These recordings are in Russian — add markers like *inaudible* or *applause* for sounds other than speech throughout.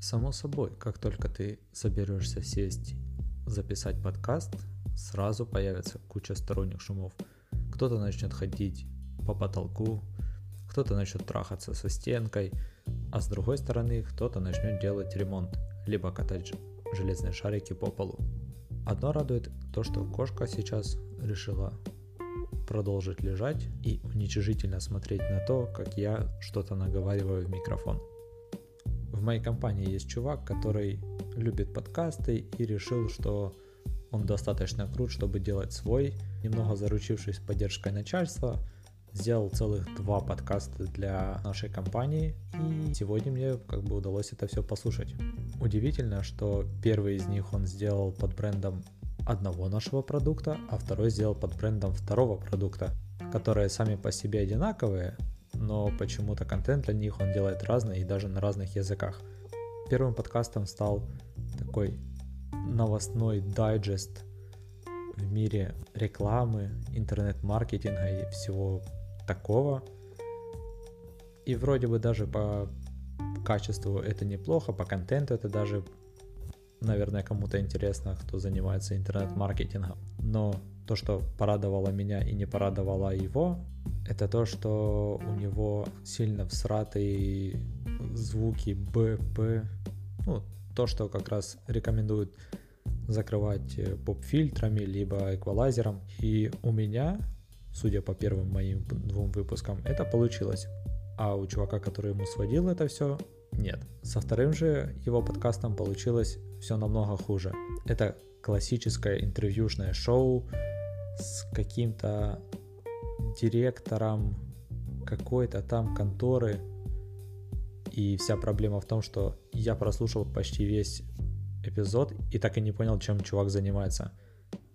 Само собой, как только ты соберешься сесть, записать подкаст, сразу появится куча сторонних шумов. Кто-то начнет ходить по потолку, кто-то начнет трахаться со стенкой, а с другой стороны кто-то начнет делать ремонт, либо катать железные шарики по полу. Одно радует то, что кошка сейчас решила продолжить лежать и уничижительно смотреть на то, как я что-то наговариваю в микрофон. В моей компании есть чувак, который любит подкасты и решил, что он достаточно крут, чтобы делать свой. Немного заручившись поддержкой начальства, сделал целых два подкаста для нашей компании, и сегодня мне как бы удалось это все послушать. Удивительно, что первый из них он сделал под брендом одного нашего продукта, а второй сделал под брендом второго продукта, которые сами по себе одинаковые, но почему-то контент для них он делает разный и даже на разных языках. Первым подкастом стал такой новостной дайджест в мире рекламы, интернет-маркетинга и всего такого. И вроде бы даже по качеству это неплохо, по контенту это даже, наверное, кому-то интересно, кто занимается интернет-маркетингом. Но то, что порадовало меня и не порадовало его, это то, что у него сильно всратые звуки Б, П, ну, то, что как раз рекомендуют закрывать э, поп-фильтрами, либо эквалайзером. И у меня, судя по первым моим двум выпускам, это получилось. А у чувака, который ему сводил это все, нет. Со вторым же его подкастом получилось все намного хуже. Это классическое интервьюшное шоу с каким-то директором какой-то там конторы. И вся проблема в том, что я прослушал почти весь эпизод и так и не понял, чем чувак занимается.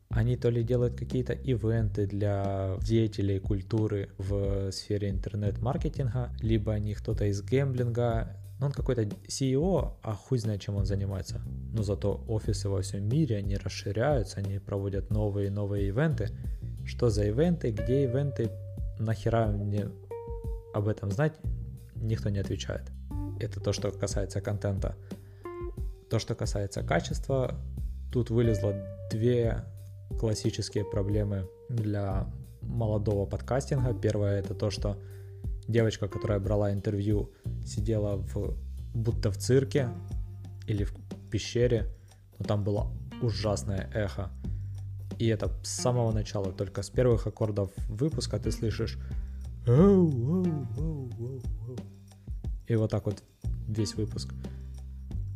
Они то ли делают какие-то ивенты для деятелей культуры в сфере интернет-маркетинга, либо они кто-то из гемблинга, ну, он какой-то CEO, а хуй знает, чем он занимается. Но зато офисы во всем мире, они расширяются, они проводят новые и новые ивенты. Что за ивенты, где ивенты, нахера мне об этом знать, никто не отвечает. Это то, что касается контента. То, что касается качества, тут вылезло две классические проблемы для молодого подкастинга. Первое это то, что девочка, которая брала интервью, сидела в будто в цирке или в пещере, но там было ужасное эхо. И это с самого начала, только с первых аккордов выпуска ты слышишь и вот так вот весь выпуск.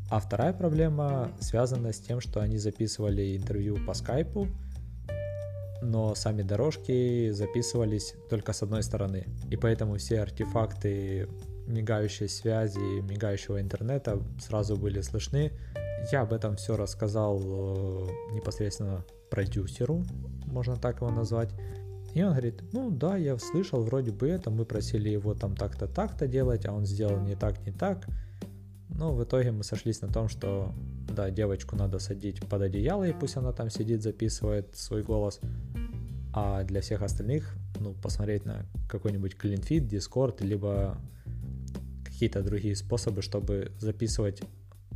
А вторая проблема связана с тем, что они записывали интервью по скайпу, но сами дорожки записывались только с одной стороны. И поэтому все артефакты мигающей связи, мигающего интернета сразу были слышны. Я об этом все рассказал э, непосредственно продюсеру, можно так его назвать. И он говорит, ну да, я слышал вроде бы это, мы просили его там так-то, так-то делать, а он сделал не так, не так. Но в итоге мы сошлись на том, что да, девочку надо садить под одеяло, и пусть она там сидит, записывает свой голос. А для всех остальных, ну, посмотреть на какой-нибудь CleanFit, Discord, либо какие-то другие способы, чтобы записывать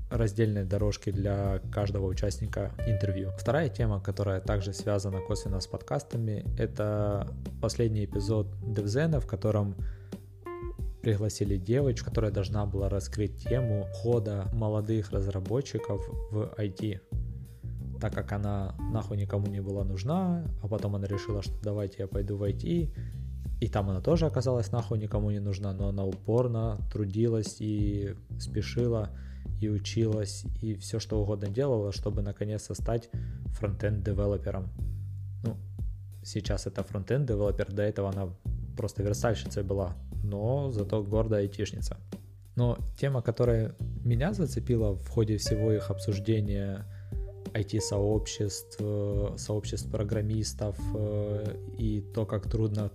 раздельные дорожки для каждого участника интервью. Вторая тема, которая также связана косвенно с подкастами, это последний эпизод Девзена, в котором пригласили девочку, которая должна была раскрыть тему хода молодых разработчиков в IT так как она нахуй никому не была нужна, а потом она решила, что давайте я пойду в IT, и там она тоже оказалась нахуй никому не нужна, но она упорно трудилась и спешила, и училась, и все что угодно делала, чтобы наконец-то стать фронтенд девелопером. Ну, сейчас это фронтенд девелопер, до этого она просто верстальщицей была, но зато гордая айтишница. Но тема, которая меня зацепила в ходе всего их обсуждения IT-сообществ, сообществ программистов э, и то, как трудно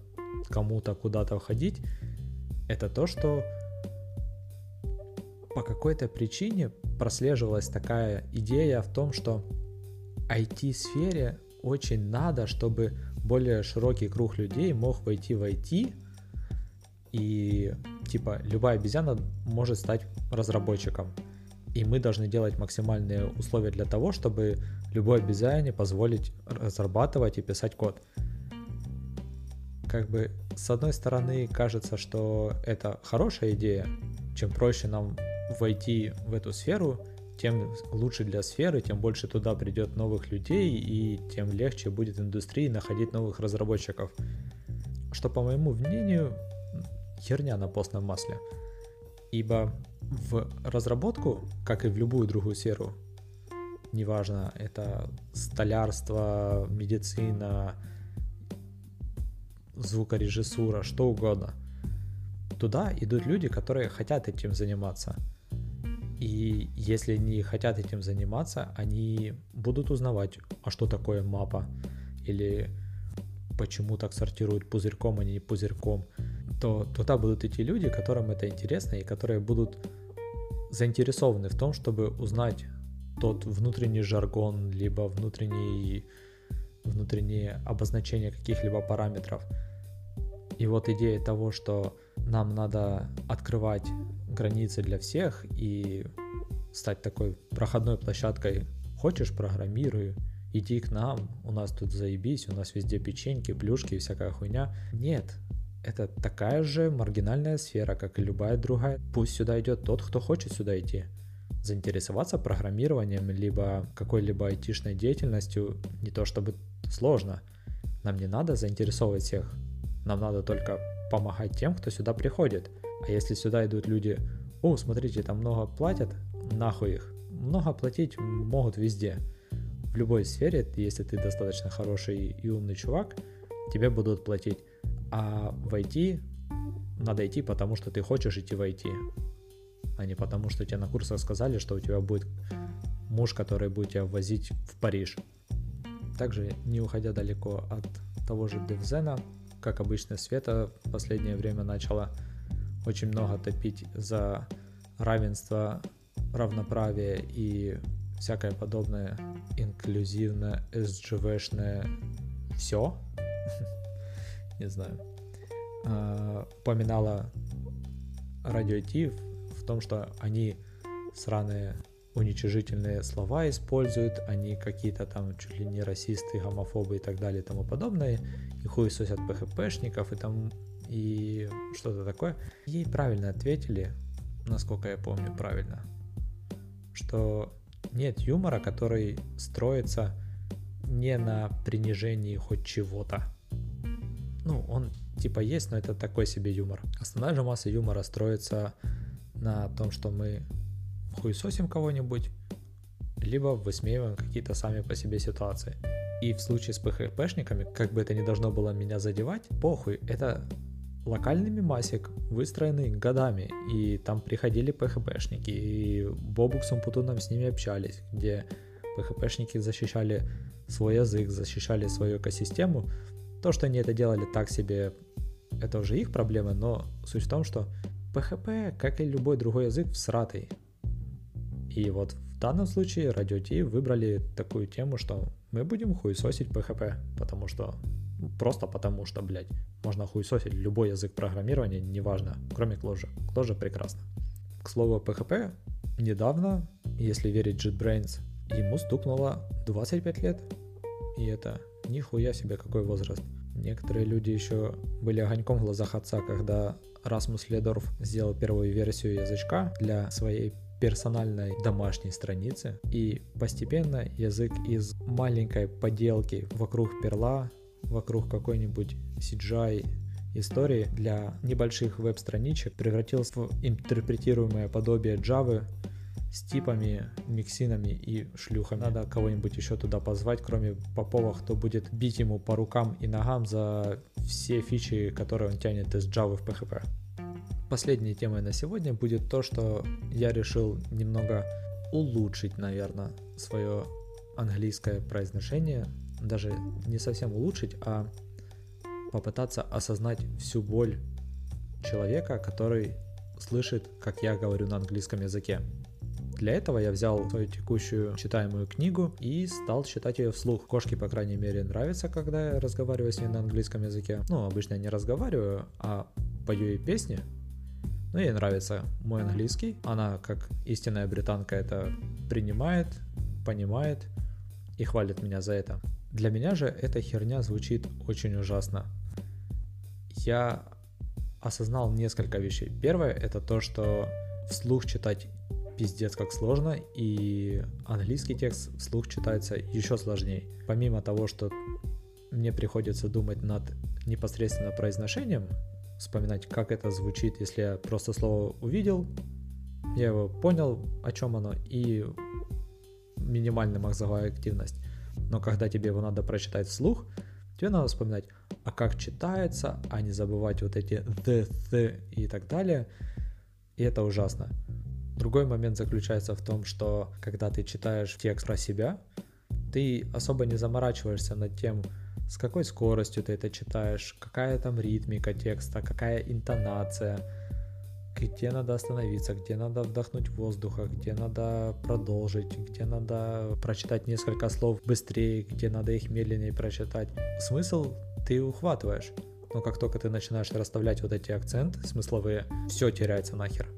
кому-то куда-то входить, это то, что по какой-то причине прослеживалась такая идея в том, что IT-сфере очень надо, чтобы более широкий круг людей мог войти в IT, и типа любая обезьяна может стать разработчиком. И мы должны делать максимальные условия для того, чтобы любой обезьяне позволить разрабатывать и писать код. Как бы с одной стороны кажется, что это хорошая идея, чем проще нам войти в эту сферу, тем лучше для сферы, тем больше туда придет новых людей и тем легче будет индустрии находить новых разработчиков. Что, по моему мнению, херня на постном масле. Ибо в разработку, как и в любую другую сферу, неважно, это столярство, медицина, звукорежиссура, что угодно, туда идут люди, которые хотят этим заниматься. И если не хотят этим заниматься, они будут узнавать, а что такое мапа, или почему так сортируют пузырьком, а не пузырьком, то туда будут идти люди, которым это интересно и которые будут заинтересованы в том, чтобы узнать тот внутренний жаргон, либо внутренний, внутреннее обозначение каких-либо параметров. И вот идея того, что нам надо открывать границы для всех и стать такой проходной площадкой. Хочешь, программируй, иди к нам, у нас тут заебись, у нас везде печеньки, плюшки и всякая хуйня. Нет, это такая же маргинальная сфера, как и любая другая. Пусть сюда идет тот, кто хочет сюда идти. Заинтересоваться программированием, либо какой-либо айтишной деятельностью не то чтобы сложно. Нам не надо заинтересовывать всех. Нам надо только помогать тем, кто сюда приходит. А если сюда идут люди, о, смотрите, там много платят, нахуй их. Много платить могут везде. В любой сфере, если ты достаточно хороший и умный чувак, тебе будут платить. А в IT надо идти, потому что ты хочешь идти в IT, а не потому что тебе на курсах сказали, что у тебя будет муж, который будет тебя возить в Париж. Также, не уходя далеко от того же Девзена, как обычно, Света в последнее время начала очень много топить за равенство, равноправие и всякое подобное инклюзивное, SGV-шное все. *laughs* Не знаю. А, упоминала радио Ти в том, что они сраные уничижительные слова используют, они какие-то там чуть ли не расисты, гомофобы и так далее и тому подобное, и хуесосят ПХПшников и там и что-то такое. Ей правильно ответили, насколько я помню правильно, что нет юмора, который строится не на принижении хоть чего-то. Ну, он типа есть, но это такой себе юмор. Основная же масса юмора строится на том, что мы хуесосим кого-нибудь, либо высмеиваем какие-то сами по себе ситуации. И в случае с ПХПшниками, как бы это ни должно было меня задевать, похуй, это локальный мемасик, выстроенный годами, и там приходили ПХПшники, и Бобук с Умпутуном с ними общались, где ПХПшники защищали свой язык, защищали свою экосистему. То, что они это делали так себе, это уже их проблемы, но суть в том, что PHP, как и любой другой язык, всратый. И вот в данном случае Radio T выбрали такую тему, что мы будем хуесосить PHP, потому что Просто потому что, блядь, можно хуесосить любой язык программирования, неважно, кроме Clojure. Clojure прекрасно. К слову, PHP недавно, если верить JetBrains, ему стукнуло 25 лет. И это нихуя себе какой возраст. Некоторые люди еще были огоньком в глазах отца, когда Расмус Ледорф сделал первую версию язычка для своей персональной домашней страницы. И постепенно язык из маленькой поделки вокруг перла вокруг какой-нибудь CGI истории для небольших веб-страничек превратился в интерпретируемое подобие Java с типами, миксинами и шлюхами. Надо кого-нибудь еще туда позвать, кроме Попова, кто будет бить ему по рукам и ногам за все фичи, которые он тянет из Java в PHP. Последней темой на сегодня будет то, что я решил немного улучшить, наверное, свое английское произношение даже не совсем улучшить, а попытаться осознать всю боль человека, который слышит, как я говорю на английском языке. Для этого я взял свою текущую читаемую книгу и стал читать ее вслух. Кошке, по крайней мере, нравится, когда я разговариваю с ней на английском языке. Ну, обычно я не разговариваю, а пою ей песни. Ну, ей нравится мой английский. Она, как истинная британка, это принимает, понимает и хвалит меня за это. Для меня же эта херня звучит очень ужасно. Я осознал несколько вещей. Первое это то, что вслух читать пиздец как сложно, и английский текст вслух читается еще сложнее. Помимо того, что мне приходится думать над непосредственно произношением, вспоминать, как это звучит, если я просто слово увидел, я его понял, о чем оно, и минимальная мозговая активность. Но когда тебе его надо прочитать вслух, тебе надо вспоминать, а как читается, а не забывать вот эти the, the и так далее. И это ужасно. Другой момент заключается в том, что когда ты читаешь текст про себя, ты особо не заморачиваешься над тем, с какой скоростью ты это читаешь, какая там ритмика текста, какая интонация, где надо остановиться, где надо вдохнуть воздуха, где надо продолжить, где надо прочитать несколько слов быстрее, где надо их медленнее прочитать. Смысл ты ухватываешь. Но как только ты начинаешь расставлять вот эти акценты смысловые, все теряется нахер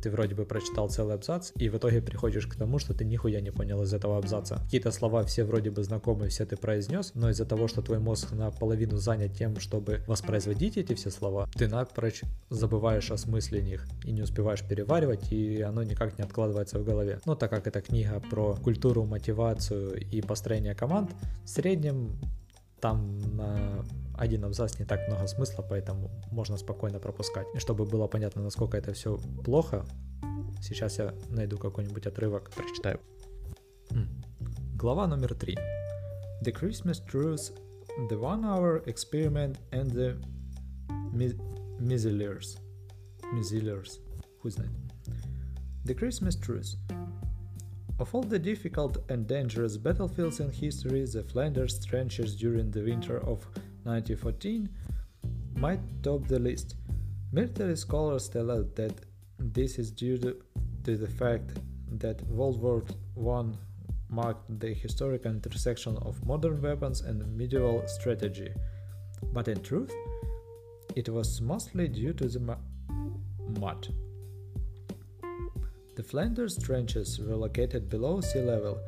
ты вроде бы прочитал целый абзац, и в итоге приходишь к тому, что ты нихуя не понял из этого абзаца. Какие-то слова все вроде бы знакомые, все ты произнес, но из-за того, что твой мозг наполовину занят тем, чтобы воспроизводить эти все слова, ты напрочь забываешь о смысле них и не успеваешь переваривать, и оно никак не откладывается в голове. Но так как это книга про культуру, мотивацию и построение команд, в среднем там на один абзац не так много смысла, поэтому можно спокойно пропускать. Чтобы было понятно, насколько это все плохо, сейчас я найду какой-нибудь отрывок, прочитаю. Глава номер три. The Christmas Truce, The One Hour Experiment and the Mizzlers. Mizzlers. Who знает? The Christmas Truce. Of all the difficult and dangerous battlefields in history, the Flanders trenches during the winter of 1914 might top the list. Military scholars tell us that this is due to, the fact that World War I marked the historic intersection of modern weapons and medieval strategy. But in truth, it was mostly due to the mud. The Flanders trenches were located below sea level,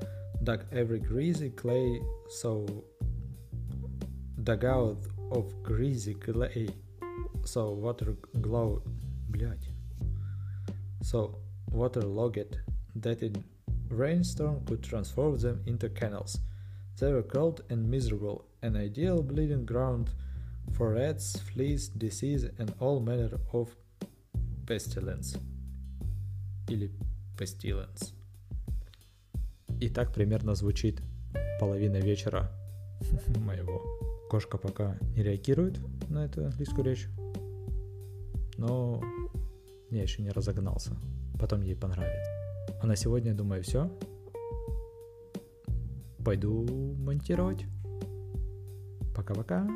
dug every greasy clay so dugout of greasy clay, so water glow, блядь, so waterlogged that in rainstorm could transform them into canals. They were cold and miserable, an ideal bleeding ground for rats, fleas, disease, and all manner of pestilence. Или pestilence. И так примерно звучит половина вечера *laughs* моего Кошка пока не реагирует на эту английскую речь, но я еще не разогнался. Потом ей понравится. А на сегодня, думаю, все. Пойду монтировать. Пока-пока.